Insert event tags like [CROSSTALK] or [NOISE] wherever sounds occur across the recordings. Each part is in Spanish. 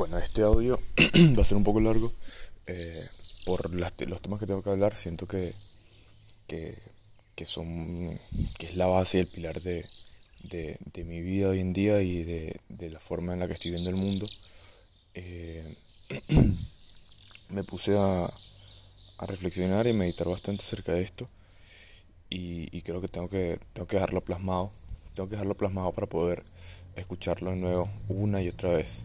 Bueno, este audio [CLEARS THROAT] va a ser un poco largo. eh, por las los temas que tengo que hablar, siento que, que, que son que es la base y el pilar de, de, de mi vida hoy en día y de, de la forma en la que estoy viendo el mundo. Eh, [CLEARS THROAT] me puse a, a reflexionar y meditar bastante acerca de esto y, y creo que tengo que tengo que dejarlo plasmado. Tengo que dejarlo plasmado para poder escucharlo de nuevo una y otra vez.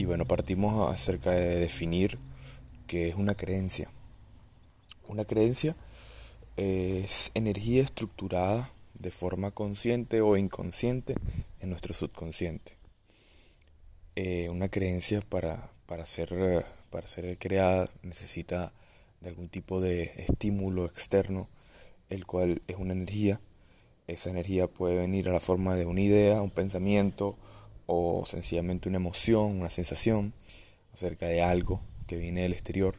Y bueno, partimos acerca de definir qué es una creencia. Una creencia es energía estructurada de forma consciente o inconsciente en nuestro subconsciente. Eh, una creencia para, para, ser, para ser creada necesita de algún tipo de estímulo externo, el cual es una energía. Esa energía puede venir a la forma de una idea, un pensamiento o sencillamente una emoción, una sensación acerca de algo que viene del exterior.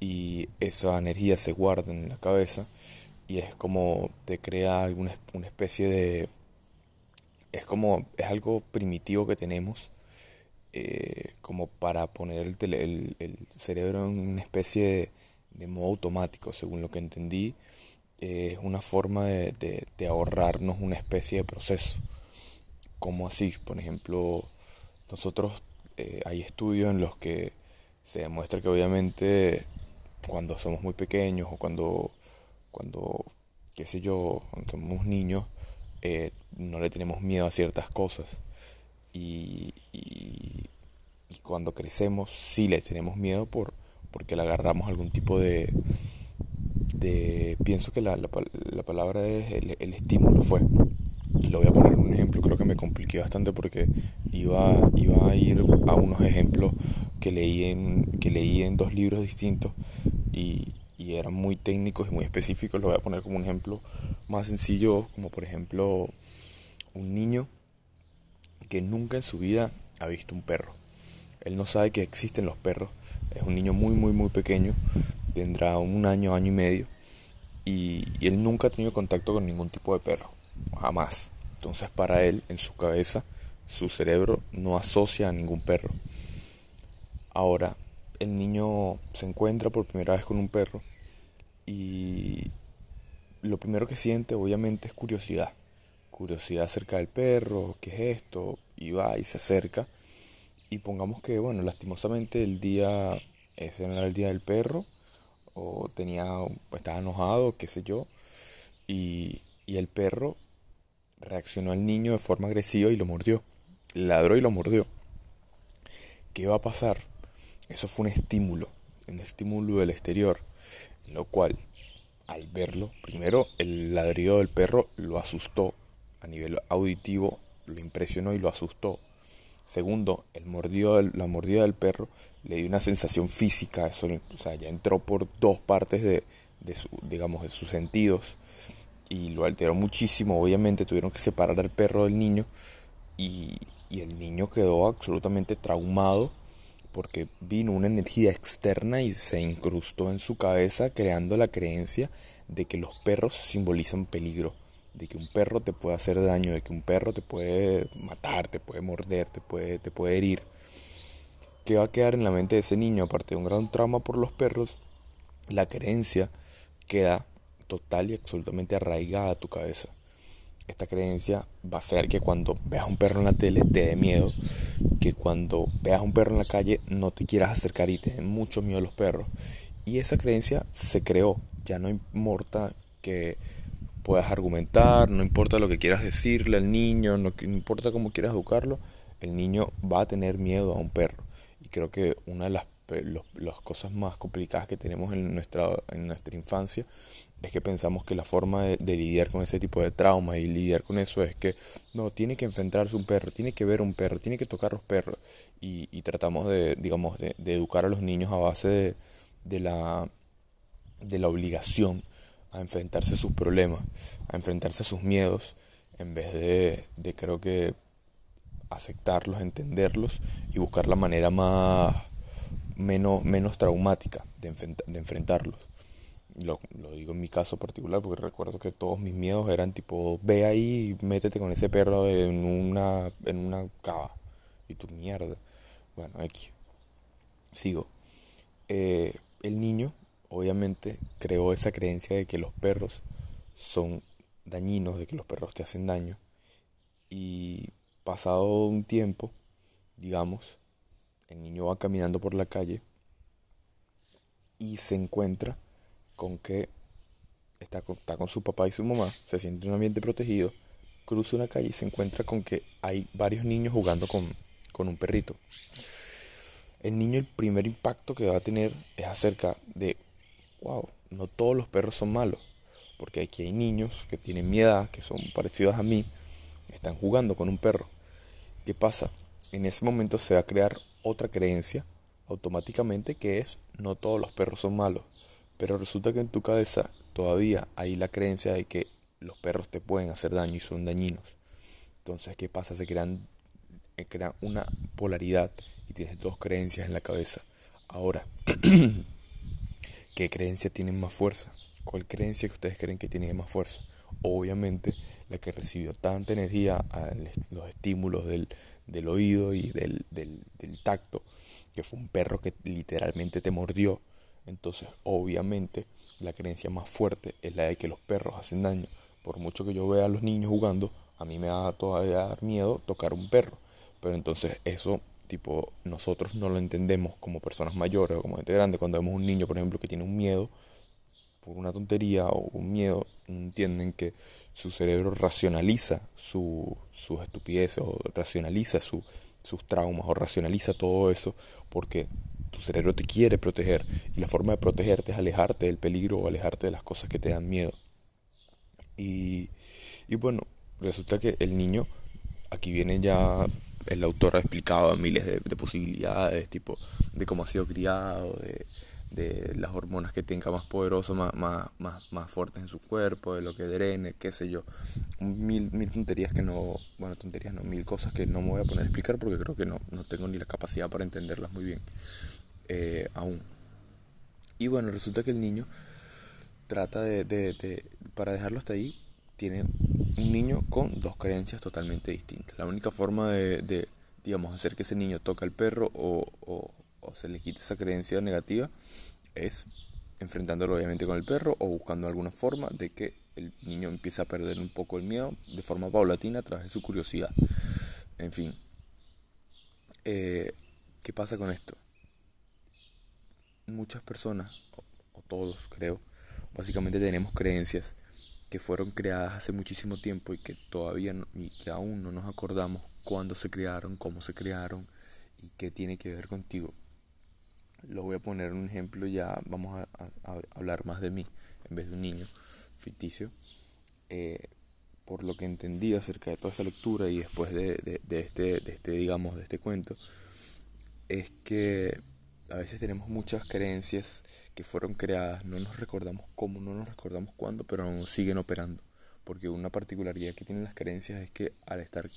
Y esa energía se guarda en la cabeza y es como te crea alguna una especie de es como es algo primitivo que tenemos eh, como para poner el, tele- el- cerebro en una especie de, modo automático según lo que entendí eh, es una forma de ahorrarnos una especie de proceso como así por ejemplo nosotros eh, hay estudios en los que se demuestra que obviamente cuando somos muy pequeños o cuando, cuando qué sé yo, cuando somos niños, eh, no le tenemos miedo a ciertas cosas. Y, y, cuando crecemos sí le tenemos miedo por, porque le agarramos algún tipo de... de pienso que la, la, la palabra es el, el estímulo fue. Lo voy a poner un ejemplo, creo que me compliqué bastante porque iba, iba a ir a unos ejemplos que leí en, que leí en dos libros distintos y, y eran muy técnicos y muy específicos. Lo voy a poner como un ejemplo más sencillo, como por ejemplo un niño que nunca en su vida ha visto un perro. Él no sabe que existen los perros. Es un niño muy, muy, muy pequeño. Tendrá un año, año y medio. Y, y él nunca ha tenido contacto con ningún tipo de perro. Jamás. Entonces para él, en su cabeza, su cerebro no asocia a ningún perro. Ahora, el niño se encuentra por primera vez con un perro y lo primero que siente obviamente es curiosidad. Curiosidad acerca del perro, qué es esto, y va y se acerca. Y pongamos que, bueno, lastimosamente el día, ese no era el día del perro, o tenía, estaba enojado, qué sé yo, y, y el perro reaccionó al niño de forma agresiva y lo mordió. Ladró y lo mordió. ¿Qué va a pasar? Eso fue un estímulo, un estímulo del exterior, en lo cual, al verlo, primero el ladrido del perro lo asustó a nivel auditivo, lo impresionó y lo asustó. Segundo, el mordido la mordida del perro le dio una sensación física, eso, o sea, ya entró por dos partes de, de su, digamos, de sus sentidos y lo alteró muchísimo. Obviamente tuvieron que separar al perro del niño y, y el niño quedó absolutamente traumado porque vino una energía externa y se incrustó en su cabeza creando la creencia de que los perros simbolizan peligro, de que un perro te puede hacer daño, de que un perro te puede matar, te puede morder, te puede, te puede herir. ¿Qué va a quedar en la mente de ese niño? Aparte de un gran trauma por los perros, la creencia queda total y absolutamente arraigada a tu cabeza. Esta creencia va a hacer que cuando veas un perro en la tele te dé miedo, que cuando veas un perro en la calle no te quieras acercar y te den mucho miedo los perros. Y esa creencia se creó, ya no importa que puedas argumentar, no importa lo que quieras decirle al niño, no, importa cómo quieras educarlo, el niño va a tener miedo a un perro. Y creo que una de las, los- las cosas más complicadas que tenemos en nuestra, en nuestra infancia es que pensamos que la forma de, de lidiar con ese tipo de trauma y lidiar con eso es que no, tiene que enfrentarse un perro, tiene que ver un perro, tiene que tocar los perros. Y, y tratamos de, digamos, de, de educar a los niños a base de, de la de la obligación a enfrentarse a sus problemas, a enfrentarse a sus miedos, en vez de, de creo que aceptarlos, entenderlos y buscar la manera más menos, menos traumática de, enfrenta- de enfrentarlos. Lo, lo digo en mi caso particular porque recuerdo que todos mis miedos eran tipo, ve ahí y métete con ese perro en una, en una cava. Y tu mierda. Bueno, aquí. Sigo. Eh, el niño, obviamente, creó esa creencia de que los perros son dañinos, de que los perros te hacen daño. Y pasado un tiempo, digamos, el niño va caminando por la calle y se encuentra con que está con, está con su papá y su mamá, se siente en un ambiente protegido, cruza una calle y se encuentra con que hay varios niños jugando con, con un perrito. El niño el primer impacto que va a tener es acerca de, wow, no todos los perros son malos, porque aquí hay niños que tienen miedo, que son parecidos a mí, están jugando con un perro. ¿Qué pasa? En ese momento se va a crear otra creencia automáticamente que es no todos los perros son malos. Pero resulta que en tu cabeza todavía hay la creencia de que los perros te pueden hacer daño y son dañinos. Entonces, ¿qué pasa? Se crean, eh, crea una polaridad y tienes dos creencias en la cabeza. Ahora, [CLEARS THROAT] ¿qué creencia tiene más fuerza? ¿Cuál creencia que ustedes creen que tiene más fuerza? Obviamente, la que recibió tanta energía a los estímulos del, del oído y del, del, del tacto, que fue un perro que literalmente te mordió. Entonces, obviamente, la creencia más fuerte es la de que los perros hacen daño. Por mucho que yo vea a los niños jugando, a mí me da todavía miedo tocar un perro. Pero entonces eso, tipo, nosotros no lo entendemos como personas mayores o como gente grande. Cuando vemos un niño, por ejemplo, que tiene un miedo por una tontería o un miedo, entienden que su cerebro racionaliza su, sus estupideces o racionaliza su, sus traumas o racionaliza todo eso porque tu cerebro te quiere proteger y la forma de protegerte es alejarte del peligro o alejarte de las cosas que te dan miedo. Y, y bueno, resulta que el niño, aquí viene ya, el autor ha explicado miles de, de posibilidades, tipo de cómo ha sido criado, de, de las hormonas que tenga más poderosas, más, más, más, más, fuertes en su cuerpo, de lo que drene, qué sé yo. Mil, mil tonterías que no, bueno, tonterías no, mil cosas que no me voy a poner a explicar porque creo que no, no tengo ni la capacidad para entenderlas muy bien eh, aún. Y bueno, resulta que el niño trata de, de, de, para dejarlo hasta ahí, tiene un niño con dos creencias totalmente distintas. La única forma de, de digamos, hacer que ese niño toque al perro o, o, se le quite esa creencia negativa es enfrentándolo obviamente con el perro o buscando alguna forma de que el niño empiece a perder un poco el miedo de forma paulatina a través de su curiosidad. En fin, eh, ¿qué pasa con esto? Muchas personas, o, o todos creo, básicamente tenemos creencias que fueron creadas hace muchísimo tiempo y que todavía no, y que aún no nos acordamos cuándo se crearon, cómo se crearon y qué tiene que ver contigo lo voy a poner un ejemplo, ya vamos a, hablar más de mí en vez de un niño ficticio. Eh, por lo que entendí acerca de toda esta lectura y después de, de, este, de este, digamos, de este cuento, es que a veces tenemos muchas creencias que fueron creadas, no nos recordamos cómo, no nos recordamos cuándo, pero nos siguen operando. Porque una particularidad que tienen las creencias es que al estar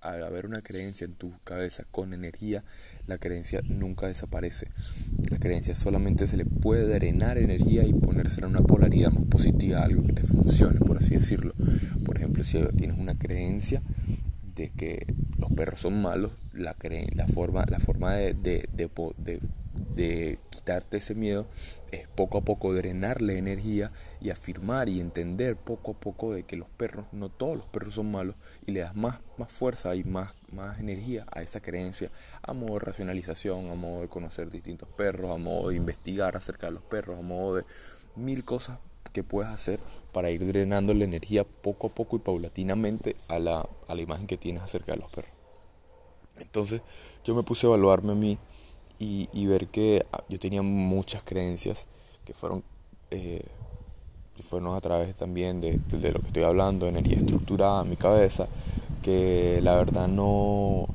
al haber una creencia en tu cabeza con energía, la creencia nunca desaparece. La creencia solamente se le puede drenar energía y ponerse en una polaridad más positiva, algo que te funcione, por así decirlo. Por ejemplo, si tienes una creencia de que los perros son malos, la, la forma, la forma de, de quitarte ese miedo es poco a poco drenarle energía y afirmar y entender poco a poco de que los perros, no todos los perros son malos y le das más, más fuerza y más, más energía a esa creencia a modo de racionalización, a modo de conocer distintos perros, a modo de investigar acerca de los perros, a modo de mil cosas que puedes hacer para ir drenando la energía poco a poco y paulatinamente a la, a la imagen que tienes acerca de los perros. Entonces yo me puse a evaluarme a mí y, ver que ah, yo tenía muchas creencias que fueron, eh, fueron a través también de, lo que estoy hablando, energía estructurada en mi cabeza, que la verdad no,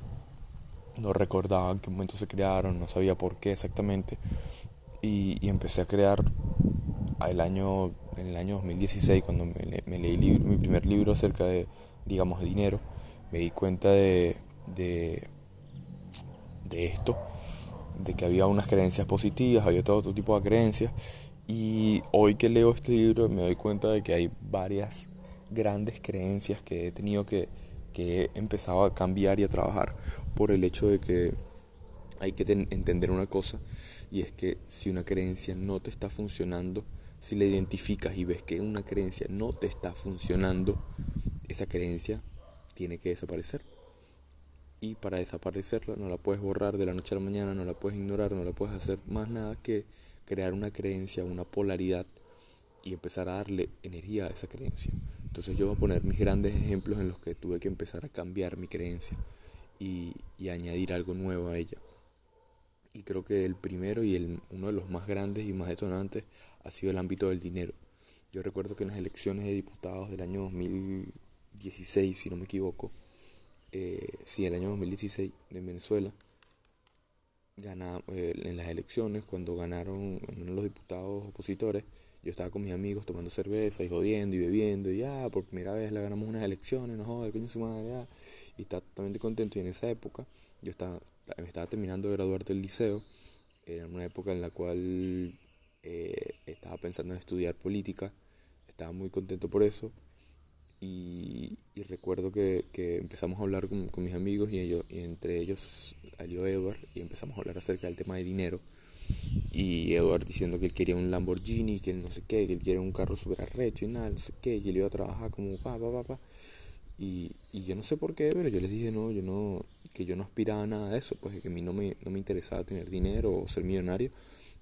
no recordaba en qué momento se crearon, no sabía por qué exactamente. Y, empecé a crear el año, en el año 2016, cuando me, leí mi primer libro acerca de, digamos, de dinero, me di cuenta de, de, de esto de que había unas creencias positivas, había todo otro tipo de creencias. Y hoy que leo este libro me doy cuenta de que hay varias grandes creencias que he tenido que, que he empezado a cambiar y a trabajar por el hecho de que hay que entender una cosa y es que si una creencia no te está funcionando, si la identificas y ves que una creencia no te está funcionando, esa creencia tiene que desaparecer. Y para desaparecerla no la puedes borrar de la noche a la mañana, no la puedes ignorar, no la puedes hacer más nada que crear una creencia, una polaridad y empezar a darle energía a esa creencia. Entonces yo voy a poner mis grandes ejemplos en los que tuve que empezar a cambiar mi creencia y, añadir algo nuevo a ella. Y creo que el primero y el, uno de los más grandes y más detonantes ha sido el ámbito del dinero. Yo recuerdo que en las elecciones de diputados del año 2016, si no me equivoco, eh, sí, el año 2016 en Venezuela, eh, en las elecciones, cuando ganaron los diputados opositores, yo estaba con mis amigos tomando cerveza y jodiendo y bebiendo y ya, por primera vez le ganamos unas elecciones, no joder, coño su madre, ya. Y estaba totalmente contento y en esa época yo estaba, me estaba terminando de graduar del liceo, era una época en la cual eh, estaba pensando en estudiar política, estaba muy contento por eso y, recuerdo que, que, empezamos a hablar con, mis amigos y, ellos, y entre ellos salió Edward y empezamos a hablar acerca del tema de dinero y Edward diciendo que él quería un Lamborghini, que él no sé qué, que él quiere un carro super arrecho y nada, no sé qué, y él iba a trabajar como pa, pa, pa, pa. Y, y yo no sé por qué, pero yo les dije no, yo no, que yo no aspiraba a nada de eso, pues que a mí no me, no me interesaba tener dinero o ser millonario,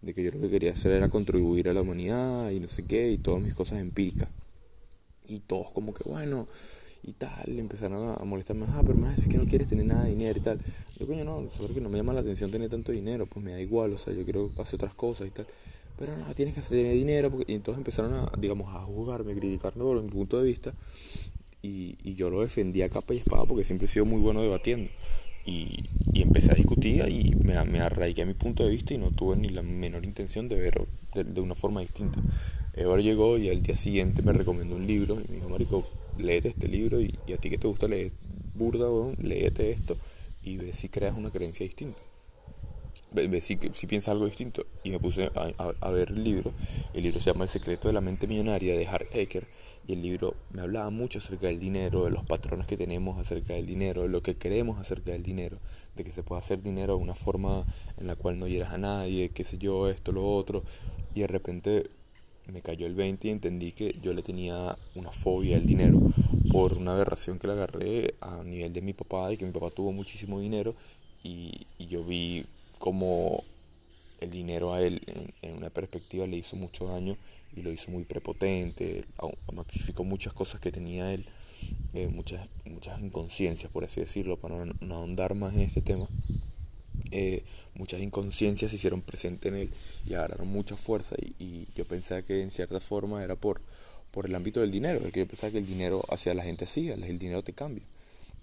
de que yo lo que quería hacer era contribuir a la humanidad y no sé qué, y todas mis cosas empíricas. Y todos como que, bueno, y tal, empezaron a molestarme, ah, pero más es que no quieres tener nada de dinero y tal. Yo, coño, no, sobre que no me llama la atención tener tanto dinero, pues me da igual, o sea, yo quiero hacer otras cosas y tal. Pero no, tienes que tener dinero, y entonces empezaron a, digamos, a juzgarme, a criticarme por mi punto de vista, y, y yo lo defendía a capa y espada porque siempre he sido muy bueno debatiendo. Y, y, empecé a discutir y me, me, arraigué a mi punto de vista y no tuve ni la menor intención de verlo de, de una forma distinta. Eduardo llegó y al día siguiente me recomendó un libro y me dijo, Marico, léete este libro y, a ti que te gusta leer burda, léete esto y ve si creas una creencia distinta. Ve, si, si piensas algo distinto. Y me puse a, ver el libro. El libro se llama El secreto de la mente millonaria de Hart Ecker. Y el libro me hablaba mucho acerca del dinero, de los patrones que tenemos acerca del dinero, de lo que queremos acerca del dinero, de que se puede hacer dinero de una forma en la cual no hieras a nadie, qué sé yo, esto, lo otro. Y de repente me cayó el 20 y entendí que yo le tenía una fobia al dinero por una aberración que le agarré a nivel de mi papá y que mi papá tuvo muchísimo dinero y, yo vi como el dinero a él en, una perspectiva le hizo mucho daño y lo hizo muy prepotente, maxificó muchas cosas que tenía él, eh, muchas, muchas inconsciencias por así decirlo, para no ahondar más en este tema. Eh, muchas inconsciencias se hicieron presentes en él y agarraron mucha fuerza y, yo pensaba que en cierta forma era por, por el ámbito del dinero, que yo pensaba que el dinero hacia la gente así, el dinero te cambia.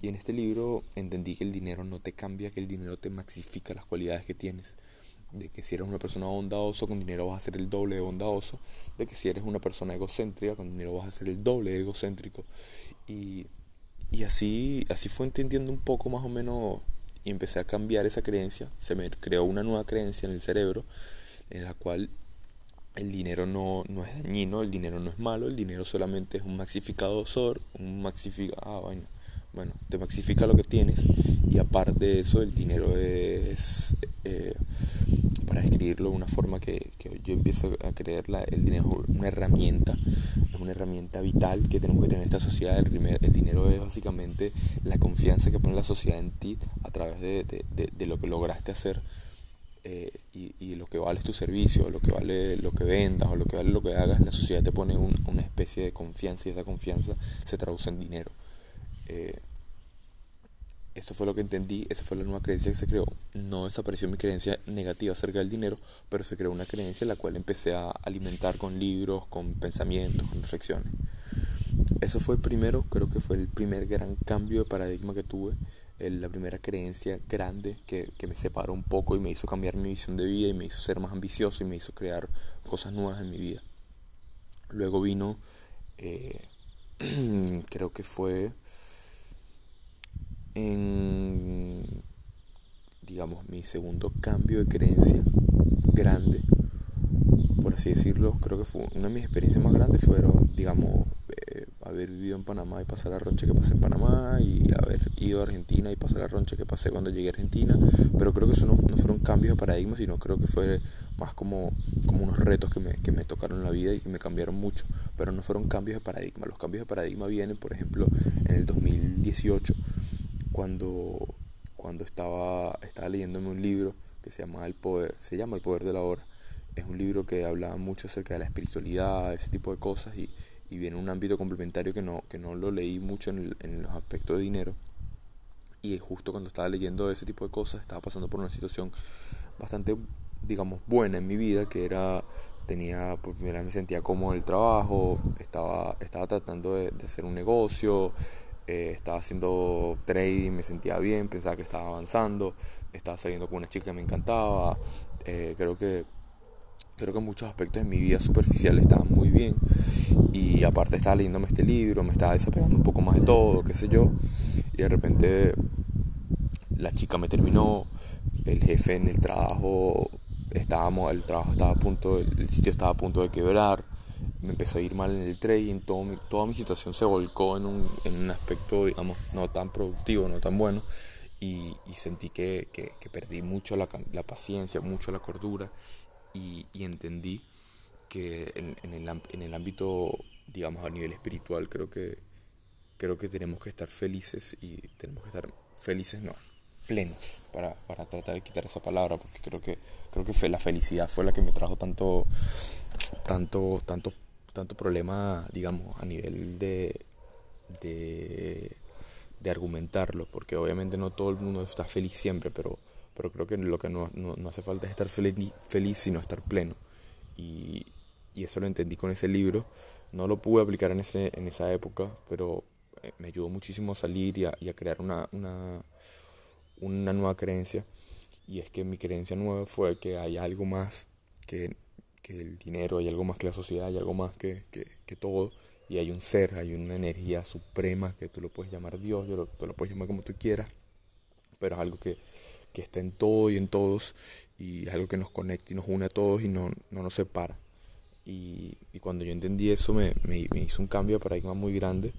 Y en este libro entendí que el dinero no te cambia, que el dinero te maxifica las cualidades que tienes. De que si eres una persona bondadosa, con dinero vas a ser el doble de bondadoso. De que si eres una persona egocéntrica, con dinero vas a ser el doble de egocéntrico. Y, y así, así fue entendiendo un poco más o menos y empecé a cambiar esa creencia, se me creó una nueva creencia en el cerebro en la cual el dinero no, no es dañino, el dinero no es malo, el dinero solamente es un maxificador, un maxifica, ah, bueno, bueno, te maxifica lo que tienes y aparte de eso el dinero es, eh, para escribirlo de una forma que, yo empiezo a creer, el dinero es una herramienta, es una herramienta vital que tenemos que tener en esta sociedad. El, dinero es básicamente la confianza que pone la sociedad en ti a través de, de, de, lo que lograste hacer. Eh, y, y, lo que vale es tu servicio, lo que vale lo que vendas o lo que vale lo que hagas, la sociedad te pone una especie de confianza y esa confianza se traduce en dinero. Eh, esto fue lo que entendí, esa fue la nueva creencia que se creó. No desapareció mi creencia negativa acerca del dinero, pero se creó una creencia la cual empecé a alimentar con libros, con pensamientos, con reflexiones. Eso fue el primero, creo que fue el primer gran cambio de paradigma que tuve, la primera creencia grande que, me separó un poco y me hizo cambiar mi visión de vida y me hizo ser más ambicioso y me hizo crear cosas nuevas en mi vida. Luego vino, eh, [CLEARS THROAT] creo que fue en, digamos, mi segundo cambio de creencia grande, por así decirlo, creo que fue una de mis experiencias más grandes fueron, digamos, eh, haber vivido en Panamá y pasar la roncha que pasé en Panamá y haber ido a Argentina y pasar la roncha que pasé cuando llegué a Argentina, pero creo que eso no, no fueron cambios de paradigma, sino creo que fue más como, como unos retos que me, que me tocaron la vida y que me cambiaron mucho, pero no fueron cambios de paradigma. Los cambios de paradigma vienen, por ejemplo, en el 2018, cuando, cuando estaba, estaba leyéndome un libro que se llama El Poder, se llama El Poder de la Hora. Es un libro que habla mucho acerca de la espiritualidad, ese tipo de cosas, y, y viene un ámbito complementario que no, que no lo leí mucho en, en los aspectos de dinero. Y justo cuando estaba leyendo ese tipo de cosas, estaba pasando por una situación bastante digamos, buena en mi vida, que era, tenía, por primera vez me sentía cómodo en el trabajo, estaba, estaba tratando de, hacer un negocio, eh, estaba haciendo trading, me sentía bien, pensaba que estaba avanzando, estaba saliendo con una chica que me encantaba, eh, creo que creo que muchos aspectos de mi vida superficial estaban muy bien. Y aparte estaba leyéndome este libro, me estaba desapegando un poco más de todo, qué sé yo, y de repente la chica me terminó, el jefe en el trabajo estábamos, el trabajo estaba a punto, el sitio estaba a punto de quebrar, me empezó a ir mal en el trading, todo mi, toda mi situación se volcó en un, en un aspecto, digamos, no tan productivo, no tan bueno, y, y sentí que, que, que, perdí mucho la, la, paciencia, mucho la cordura, y, y entendí que en, en, el, en el ámbito, digamos, a nivel espiritual, creo que, creo que tenemos que estar felices y tenemos que estar felices, no, plenos, para, para tratar de quitar esa palabra, porque creo que creo que fue la felicidad fue la que me trajo tanto tanto tanto tanto problema digamos a nivel de de, argumentarlo porque obviamente no todo el mundo está feliz siempre pero pero creo que lo que no, no, no hace falta es estar feliz, feliz sino estar pleno. Y, y, eso lo entendí con ese libro. No lo pude aplicar en ese en esa época pero eh, me ayudó muchísimo a salir y a, y a crear una, una, una nueva creencia. Y es que mi creencia nueva fue que hay algo más que, que el dinero, hay algo más que la sociedad, hay algo más que, que, que, todo. Y hay un ser, hay una energía suprema que tú lo puedes llamar Dios, yo lo, tú lo puedes llamar como tú quieras, pero es algo que, que está en todo y en todos y es algo que nos conecta y nos une a todos y no, no nos separa. Y, y, cuando yo entendí eso me, me, me, hizo un cambio de paradigma muy grande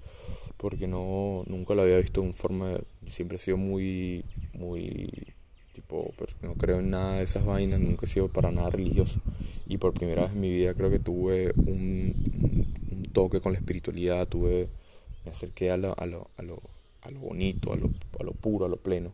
porque no, nunca lo había visto en forma, siempre he sido muy, muy tipo, pero no creo en nada de esas vainas, nunca he sido para nada religioso. Y por primera vez en mi vida creo que tuve un, un, toque con la espiritualidad, tuve, me acerqué a lo, a lo, a lo, a lo bonito, a lo, a lo puro, a lo pleno.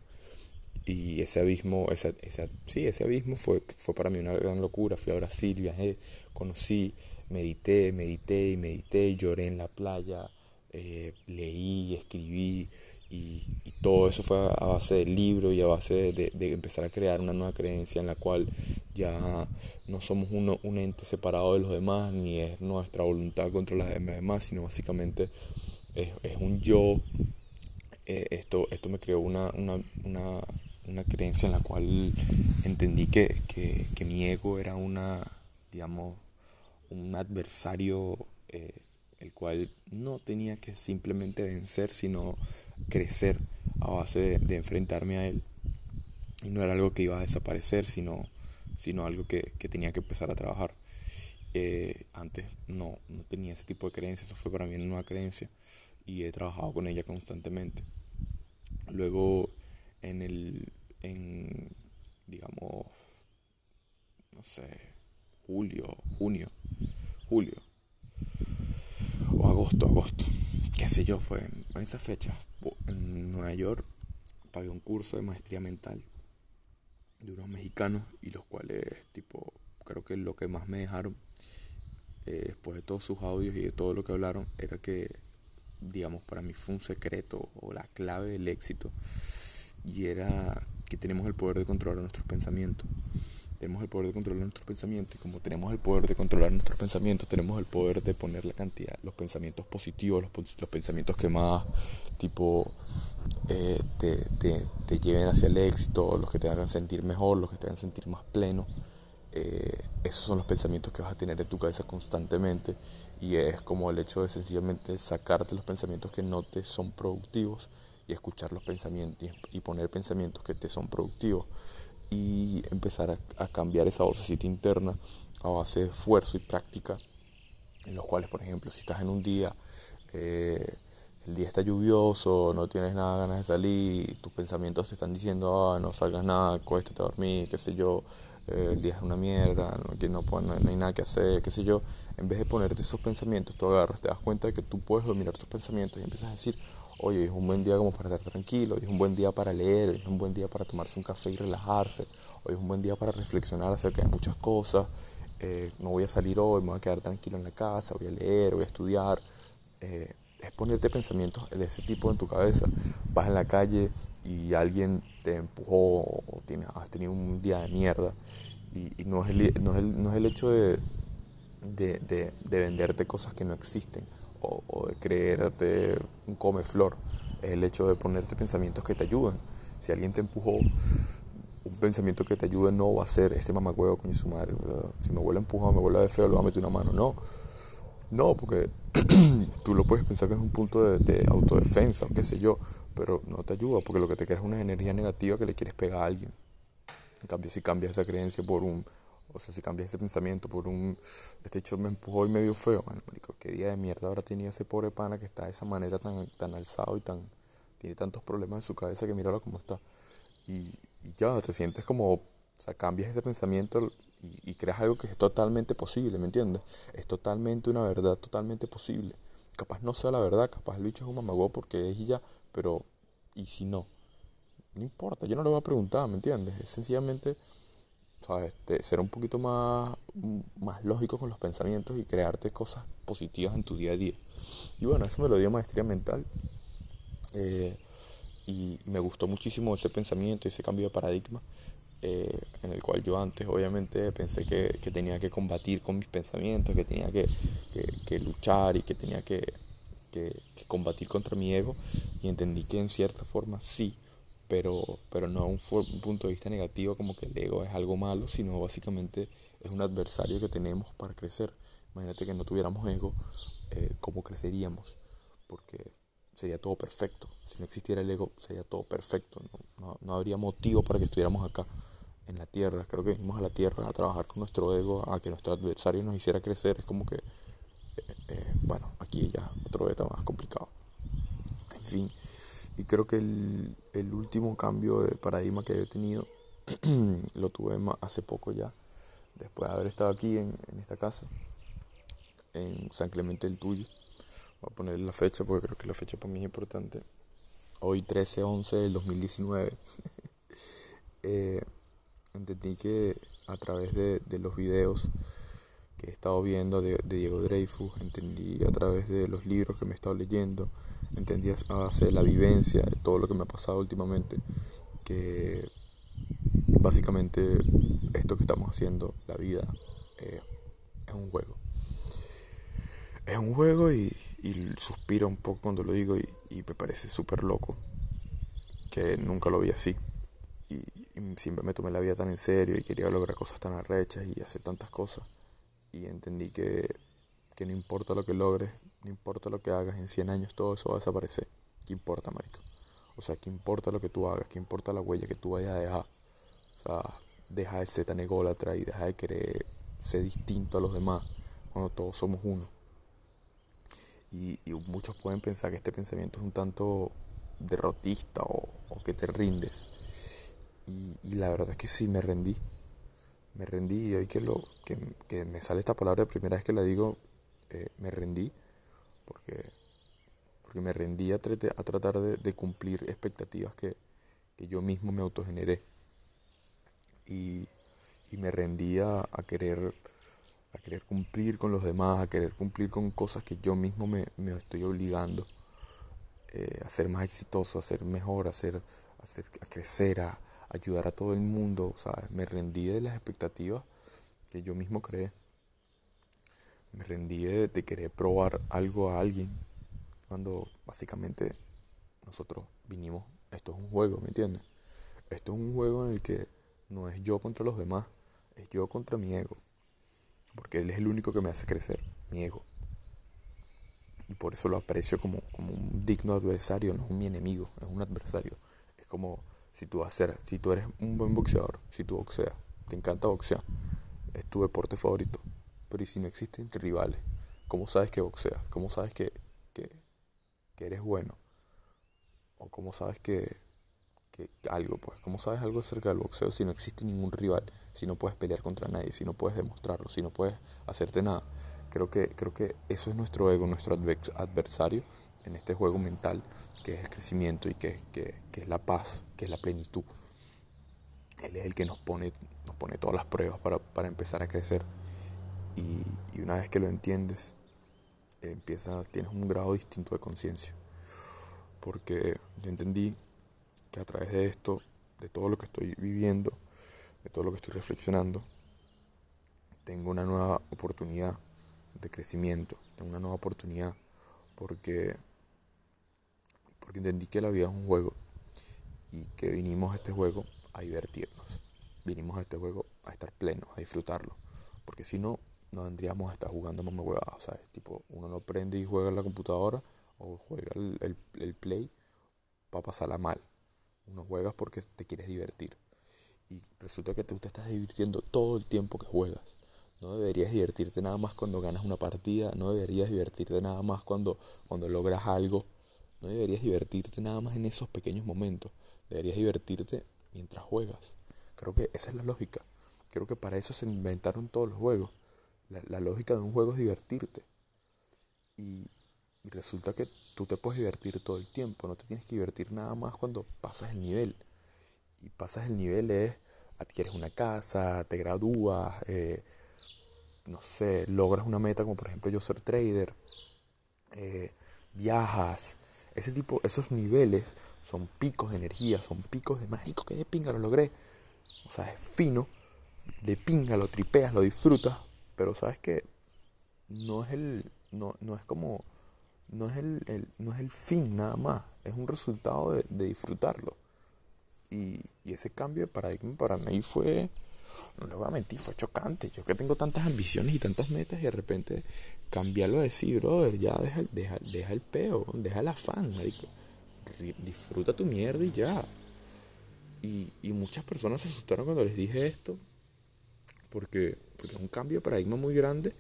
Y ese abismo, esa, esa, sí, ese abismo fue, fue para mí una gran locura. Fui a Brasil, viajé, conocí, medité, medité y medité, lloré en la playa, eh, leí, escribí, y, todo eso fue a base del libro y a base de, empezar a crear una nueva creencia en la cual ya no somos uno, un ente separado de los demás, ni es nuestra voluntad contra las demás, sino básicamente es, es un yo. Eh, esto, esto me creó una, una, una, una, creencia en la cual entendí que, que, que mi ego era una, digamos, un adversario eh, el cual no tenía que simplemente vencer, sino crecer a base de, enfrentarme a él. Y no era algo que iba a desaparecer, sino, sino algo que, que tenía que empezar a trabajar. Eh, antes no, no tenía ese tipo de creencias, eso fue para mí una nueva creencia y he trabajado con ella constantemente. Luego en el, en, digamos, no sé, julio, junio, julio, o agosto, agosto, qué sé yo, fue en esa fecha, en Nueva York, pagué un curso de maestría mental de unos mexicanos y los cuales, tipo, creo que lo que más me dejaron, eh, después de todos sus audios y de todo lo que hablaron, era que, digamos, para mí fue un secreto o la clave del éxito y era que tenemos el poder de controlar nuestros pensamientos tenemos el poder de controlar nuestros pensamientos y como tenemos el poder de controlar nuestros pensamientos, tenemos el poder de poner la cantidad, los pensamientos positivos, los, pensamientos que más tipo eh, te, te, te, lleven hacia el éxito, los que te hagan sentir mejor, los que te hagan sentir más pleno. Eh, esos son los pensamientos que vas a tener en tu cabeza constantemente y es como el hecho de sencillamente sacarte los pensamientos que no te son productivos y escuchar los pensamientos y poner pensamientos que te son productivos y empezar a, a, cambiar esa vocecita interna a base de esfuerzo y práctica, en los cuales, por ejemplo, si estás en un día, eh, el día está lluvioso, no tienes nada ganas de salir, tus pensamientos te están diciendo, ah, no salgas nada, cuéstate a dormir, qué sé yo, eh, el día es una mierda, no, no, no, hay nada que hacer, qué sé yo, en vez de ponerte esos pensamientos, tú agarras, te das cuenta de que tú puedes dominar tus pensamientos y empiezas a decir, oye, es un buen día como para estar tranquilo, hoy es un buen día para leer, hoy es un buen día para tomarse un café y relajarse, hoy es un buen día para reflexionar acerca de muchas cosas, eh, no voy a salir hoy, me voy a quedar tranquilo en la casa, voy a leer, voy a estudiar. Eh, es ponerte pensamientos de ese tipo en tu cabeza. Vas en la calle y alguien te empujó o tienes, has tenido un día de mierda y, no, es el, no, es el, no, es el, hecho de, de, de, venderte cosas que no existen o, de creerte un come flor. Es el hecho de ponerte pensamientos que te ayuden. Si alguien te empujó, un pensamiento que te ayude no va a ser ese mamacuevo con su madre. Si me vuelve a empujar, me vuelve a ver feo, le voy a meter una mano. No, no, porque [CLEARS THROAT] tú lo puedes pensar que es un punto de, autodefensa, o qué sé yo, pero no te ayuda porque lo que te queda es una energía negativa que le quieres pegar a alguien. En cambio, si cambias esa creencia por un, o sea, si cambias ese pensamiento por un, este hecho me empujó y me dio feo, bueno, marico, qué día de mierda ahora tenía ese pobre pana que está de esa manera tan, tan alzado y tan, tiene tantos problemas en su cabeza que míralo como está. Y, y ya, te sientes como, o sea, cambias ese pensamiento y, creas algo que es totalmente posible, ¿me entiendes? Es totalmente una verdad, totalmente posible. Capaz no sea la verdad, capaz el bicho es un mamagó porque es y ya, pero ¿y si no? No importa, yo no le voy a preguntar, ¿me entiendes? Es sencillamente, ¿sabes? ser un poquito más, más lógico con los pensamientos y crearte cosas positivas en tu día a día. Y bueno, eso me lo dio maestría mental. Eh, y me gustó muchísimo ese pensamiento, ese cambio de paradigma. Eh, en el cual yo antes obviamente pensé que, que, tenía que combatir con mis pensamientos, que tenía que, que, luchar y que tenía que, combatir contra mi ego y entendí que en cierta forma sí, pero, pero no a un, punto de vista negativo como que el ego es algo malo, sino básicamente es un adversario que tenemos para crecer. Imagínate que no tuviéramos ego, eh, ¿cómo creceríamos? Porque sería todo perfecto. Si no existiera el ego, sería todo perfecto. No, no, habría motivo para que estuviéramos acá en la tierra. Creo que venimos a la tierra a trabajar con nuestro ego, a que nuestro adversario nos hiciera crecer. Es como que, eh, eh, bueno, aquí ya otro beta más complicado. En fin, y creo que el, el último cambio de paradigma que he tenido [CLEARS THROAT] lo tuve hace poco ya, después de haber estado aquí en, esta casa, en San Clemente el Tuyo. Voy a poner la fecha porque creo que la fecha para mí es importante. Hoy 13-11 del 2019. [LAUGHS] eh, entendí que a través de, de, los videos que he estado viendo de, Diego Dreyfus, entendí a través de los libros que me he estado leyendo, entendí a base de la vivencia, de todo lo que me ha pasado últimamente, que básicamente esto que estamos haciendo, la vida, eh, es un juego. Es un juego y, y suspiro un poco cuando lo digo y, me parece súper loco, que nunca lo vi así. Y, siempre me tomé la vida tan en serio y quería lograr cosas tan arrechas y hacer tantas cosas. Y entendí que, que no importa lo que logres, no importa lo que hagas, en 100 años todo eso va a desaparecer. ¿Qué importa, marico? O sea, ¿qué importa lo que tú hagas? ¿Qué importa la huella que tú vayas a dejar? O sea, deja de ser tan ególatra y deja de querer ser distinto a los demás cuando todos somos uno. Y, muchos pueden pensar que este pensamiento es un tanto derrotista o, que te rindes. Y, la verdad es que sí, me rendí. Me rendí y hoy que, lo, que, me sale esta palabra de primera vez que la digo, eh, me rendí. Porque, porque me rendí a, a tratar de, cumplir expectativas que, yo mismo me autogeneré. Y, y me rendí a querer a querer cumplir con los demás, a querer cumplir con cosas que yo mismo me, estoy obligando eh, a ser más exitoso, a ser mejor, a, ser, a, crecer, a, ayudar a todo el mundo. Sea, me rendí de las expectativas que yo mismo creé. Me rendí de, de querer probar algo a alguien cuando básicamente nosotros vinimos, esto es un juego, ¿me entiendes? Esto es un juego en el que no es yo contra los demás, es yo contra mi ego porque Él es el único que me hace crecer, mi ego. Y por eso lo aprecio como, como un digno adversario, no es mi enemigo, es un adversario. Es como si tú, si tú eres un buen boxeador, si tú boxeas, te encanta boxear, es tu deporte favorito. Pero ¿y si no existen rivales? ¿Cómo sabes que boxeas? ¿Cómo sabes que, que, que eres bueno? ¿O cómo sabes que, que algo, pues, cómo sabes algo acerca del boxeo si no existe ningún rival, si no puedes pelear contra nadie, si no puedes demostrarlo, si no puedes hacerte nada? Creo que, creo que eso es nuestro ego, nuestro adversario en este juego mental, que es el crecimiento y que, que, es la paz, que es la plenitud. Él es el que nos pone, nos pone todas las pruebas para, para empezar a crecer. Y, y, una vez que lo entiendes, empieza, tienes un grado distinto de conciencia. Porque yo entendí que a través de esto, de todo lo que estoy viviendo, de todo lo que estoy reflexionando, tengo una nueva oportunidad de crecimiento, de una nueva oportunidad, porque, porque entendí que la vida es un juego y que vinimos a este juego a divertirnos, vinimos a este juego a estar plenos, a disfrutarlo, porque si no, no vendríamos a estar jugando más huevadas, ¿sabes? Tipo, uno no prende y juega en la computadora o juega el, el play para pasarla mal. Uno juegas porque te quieres divertir. Y resulta que tú te estás divirtiendo todo el tiempo que juegas. No deberías divertirte nada más cuando ganas una partida, no deberías divertirte nada más cuando, cuando logras algo, no deberías divertirte nada más en esos pequeños momentos, deberías divertirte mientras juegas. Creo que esa es la lógica. Creo que para eso se inventaron todos los juegos. La, lógica de un juego es divertirte. Y, y resulta que tú te puedes divertir todo el tiempo, no te tienes que divertir nada más cuando pasas el nivel. Y pasas el nivel es, adquieres una casa, te gradúas, eh, no sé, logras una meta como por ejemplo yo ser trader, eh, viajas, ese tipo, esos niveles son picos de energía, son picos de marico, que de pinga lo logré. O sea, es fino, de pinga lo tripeas, lo disfrutas, pero sabes que no es el, no, no es como, no es el, no es el fin nada más, es un resultado de, de disfrutarlo. Y, y ese cambio de paradigma para mí fue, no le voy a mentir, fue chocante. Yo que tengo tantas ambiciones y tantas metas y de repente cambiarlo a decir, brother, ya deja, deja, deja el peo, deja el afán, marico. Disfruta tu mierda y ya. Y, y muchas personas se asustaron cuando les dije esto, porque, porque es un cambio de paradigma muy grande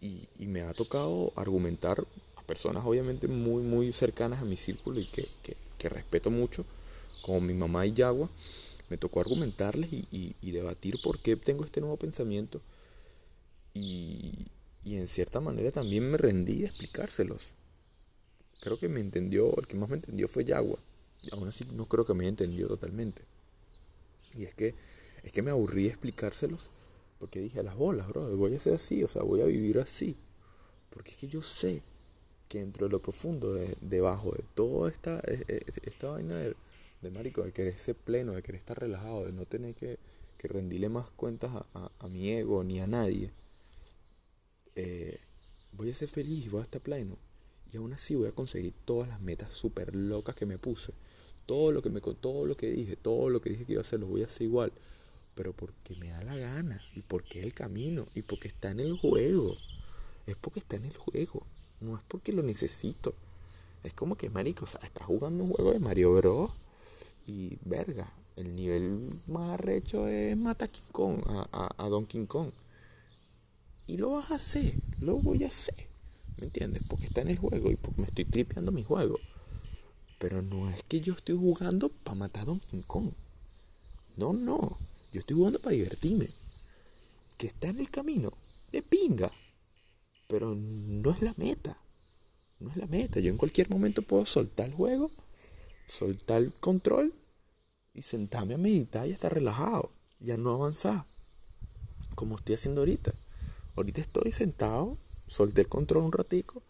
y, y, me ha tocado argumentar a personas obviamente muy, muy cercanas a mi círculo y que, que, que respeto mucho, como mi mamá y Yagua me tocó argumentarles y, debatir por qué tengo este nuevo pensamiento. Y, en cierta manera también me rendí a explicárselos. Creo que me entendió, el que más me entendió fue Yagua. Y aún así no creo que me haya entendido totalmente. Y es que, es que me aburrí de explicárselos. Porque dije, a las bolas, bro, voy a ser así, o sea, voy a vivir así. Porque es que yo sé que dentro de lo profundo, debajo de toda esta, e, e, esta vaina de de marico, de querer ser pleno, de querer estar relajado, de no tener que, que rendirle más cuentas a, mi ego ni a nadie, eh, voy a ser feliz, voy a estar pleno. Y aún así voy a conseguir todas las metas súper locas que me puse. Todo lo que me todo lo que dije, todo lo que dije que iba a hacer, lo voy a hacer igual. Pero porque me da la gana. Y porque es el camino. Y porque está en el juego. Es porque está en el juego. No es porque lo necesito. Es como que, marico, o sea, estás jugando un juego de Mario Bros. Y verga, el nivel más arrecho es matar a King Kong, a, a, Don King Kong. Y lo vas a hacer, lo voy a hacer. ¿Me entiendes? Porque está en el juego y porque me estoy tripeando mi juego. Pero no es que yo estoy jugando para matar a Don King Kong. No, no. Yo estoy jugando para divertirme. Que está en el camino. De pinga. Pero no es la meta. No es la meta. Yo en cualquier momento puedo soltar el juego soltar el control y sentarme a meditar y estar relajado, ya no avanzar, como estoy haciendo ahorita. Ahorita estoy sentado, solté el control un ratico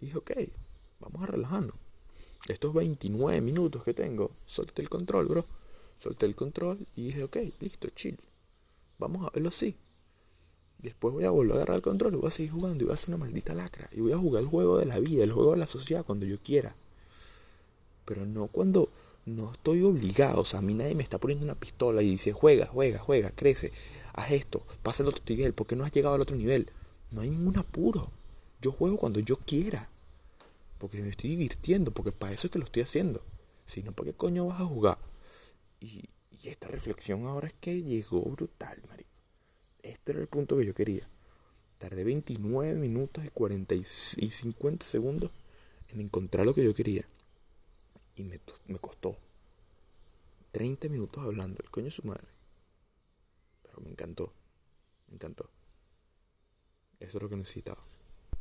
y dije, ok, vamos a relajarnos. Estos 29 minutos que tengo, solté el control, bro. Solté el control y dije, ok, listo, chill. Vamos a verlo así. Después voy a volver a agarrar el control y voy a seguir jugando y voy a hacer una maldita lacra. Y voy a jugar el juego de la vida, el juego de la sociedad cuando yo quiera pero no cuando no estoy obligado. O sea, a mí nadie me está poniendo una pistola y dice, juega, juega, juega, crece, haz esto, pasa al otro nivel, ¿por qué no has llegado al otro nivel? No hay ningún apuro. Yo juego cuando yo quiera. Porque me estoy divirtiendo, porque para eso es que lo estoy haciendo. Si no, ¿para qué coño vas a jugar? Y, y esta reflexión ahora es que llegó brutal, marico. Este era el punto que yo quería. Tardé 29 minutos y 40 y 50 segundos en encontrar lo que yo quería. Y me, me costó 30 minutos hablando, el coño de su madre. Pero me encantó, me encantó. Eso es lo que necesitaba.